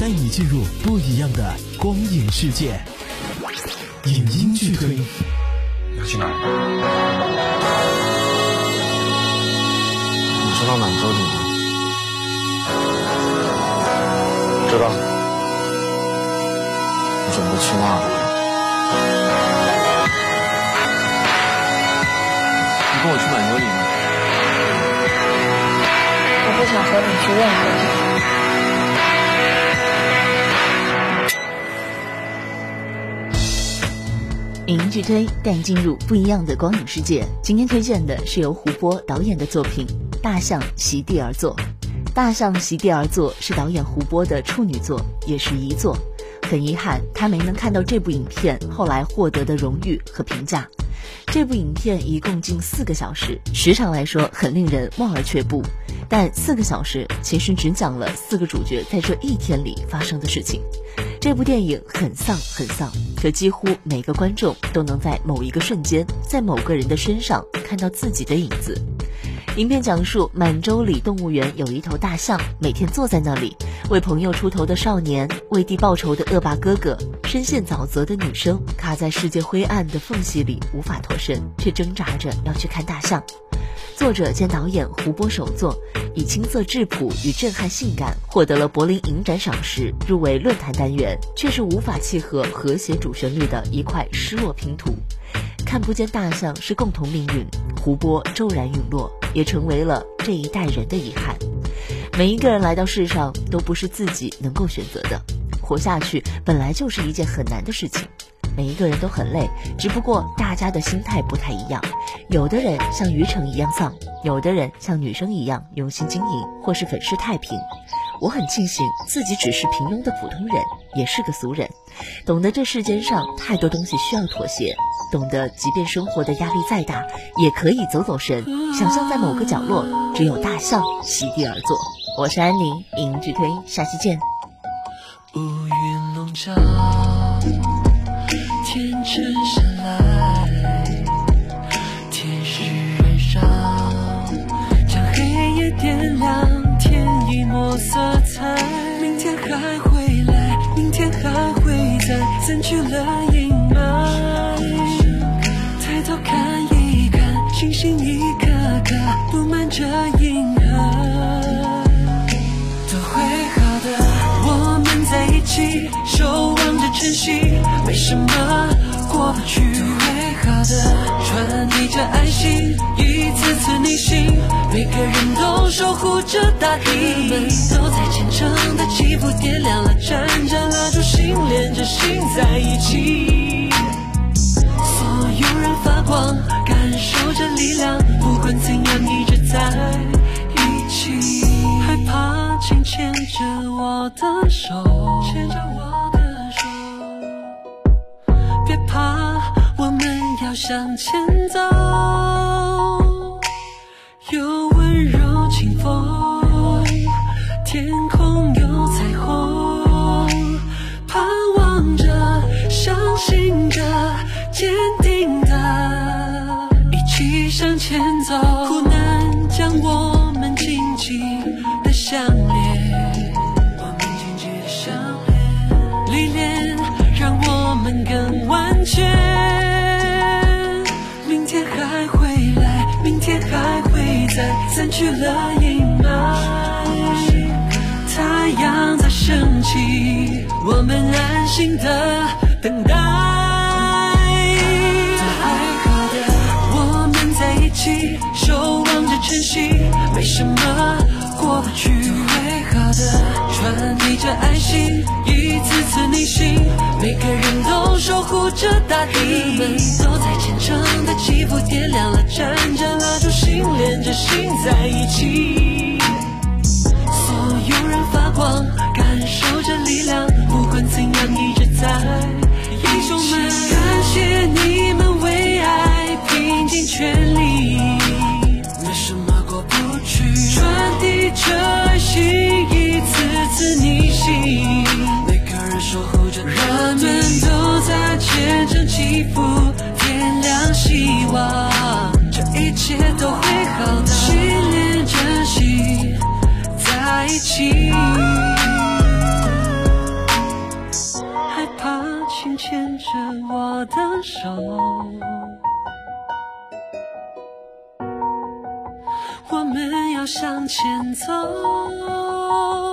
带你进入不一样的光影世界。影音剧推，要去哪儿？你知道满洲里吗？知道。我准备去那儿。你跟我去满洲里吗？我不想和你去任何地方。影音剧推带你进入不一样的光影世界。今天推荐的是由胡波导演的作品《大象席地而坐》。《大象席地而坐》是导演胡波的处女作，也是遗作。很遗憾，他没能看到这部影片后来获得的荣誉和评价。这部影片一共近四个小时，时长来说很令人望而却步。但四个小时其实只讲了四个主角在这一天里发生的事情。这部电影很丧很丧，可几乎每个观众都能在某一个瞬间，在某个人的身上看到自己的影子。影片讲述满洲里动物园有一头大象，每天坐在那里，为朋友出头的少年，为弟报仇的恶霸哥哥，深陷沼泽的女生，卡在世界灰暗的缝隙里无法脱身，却挣扎着要去看大象。作者兼导演胡波首作，以青涩质朴与震撼性感获得了柏林影展赏识，入围论坛单元，却是无法契合和谐主旋律的一块失落拼图。看不见大象是共同命运，胡波骤然陨落，也成为了这一代人的遗憾。每一个人来到世上都不是自己能够选择的，活下去本来就是一件很难的事情。每一个人都很累，只不过大家的心态不太一样。有的人像于城一样丧，有的人像女生一样用心经营，或是粉饰太平。我很庆幸自己只是平庸的普通人，也是个俗人，懂得这世间上太多东西需要妥协，懂得即便生活的压力再大，也可以走走神，想象在某个角落只有大象席地而坐。我是安宁，影剧推，下期见。乌云笼罩。天沉下来，天使燃烧，将黑夜点亮，添一抹色彩。明天还会来，明天还会在，散去了阴霾。抬头看一看，星星一颗颗布满着银河，都会好的。我们在一起，守望着晨曦。什么过不去？会好的，传递着爱心，一次次逆行。每个人都守护着大地，们都在虔诚的祈福，点亮了盏盏蜡烛，心连着心在一起。所有人发光，感受着力量，不管怎样，一直在一起。害怕，请牵着我的手，要向前走。有温柔清风，天空有彩虹。盼望着，相信着，坚定的，一起向前走。苦难将我们紧紧的相连，我们紧紧的相连。历练让我们更完。全，去了阴霾。太阳在升起，我们安心的等待。会好的，我们在一起，守望着晨曦。没什么过不去？会好的，传递着爱心，一次次逆行。每个人都守护着大地，诚的祈福，点亮了盏盏蜡烛，心连着心在一起。所有人发光，感受着力量，不管怎样，一直在英雄们，感谢你们为爱拼尽全力。没什么过不去，传递着爱心，一次次逆行。守候着，人们都在虔诚祈福，希望这一切都会好的信念珍惜在一起。害怕请牵着我的手我们要向前走。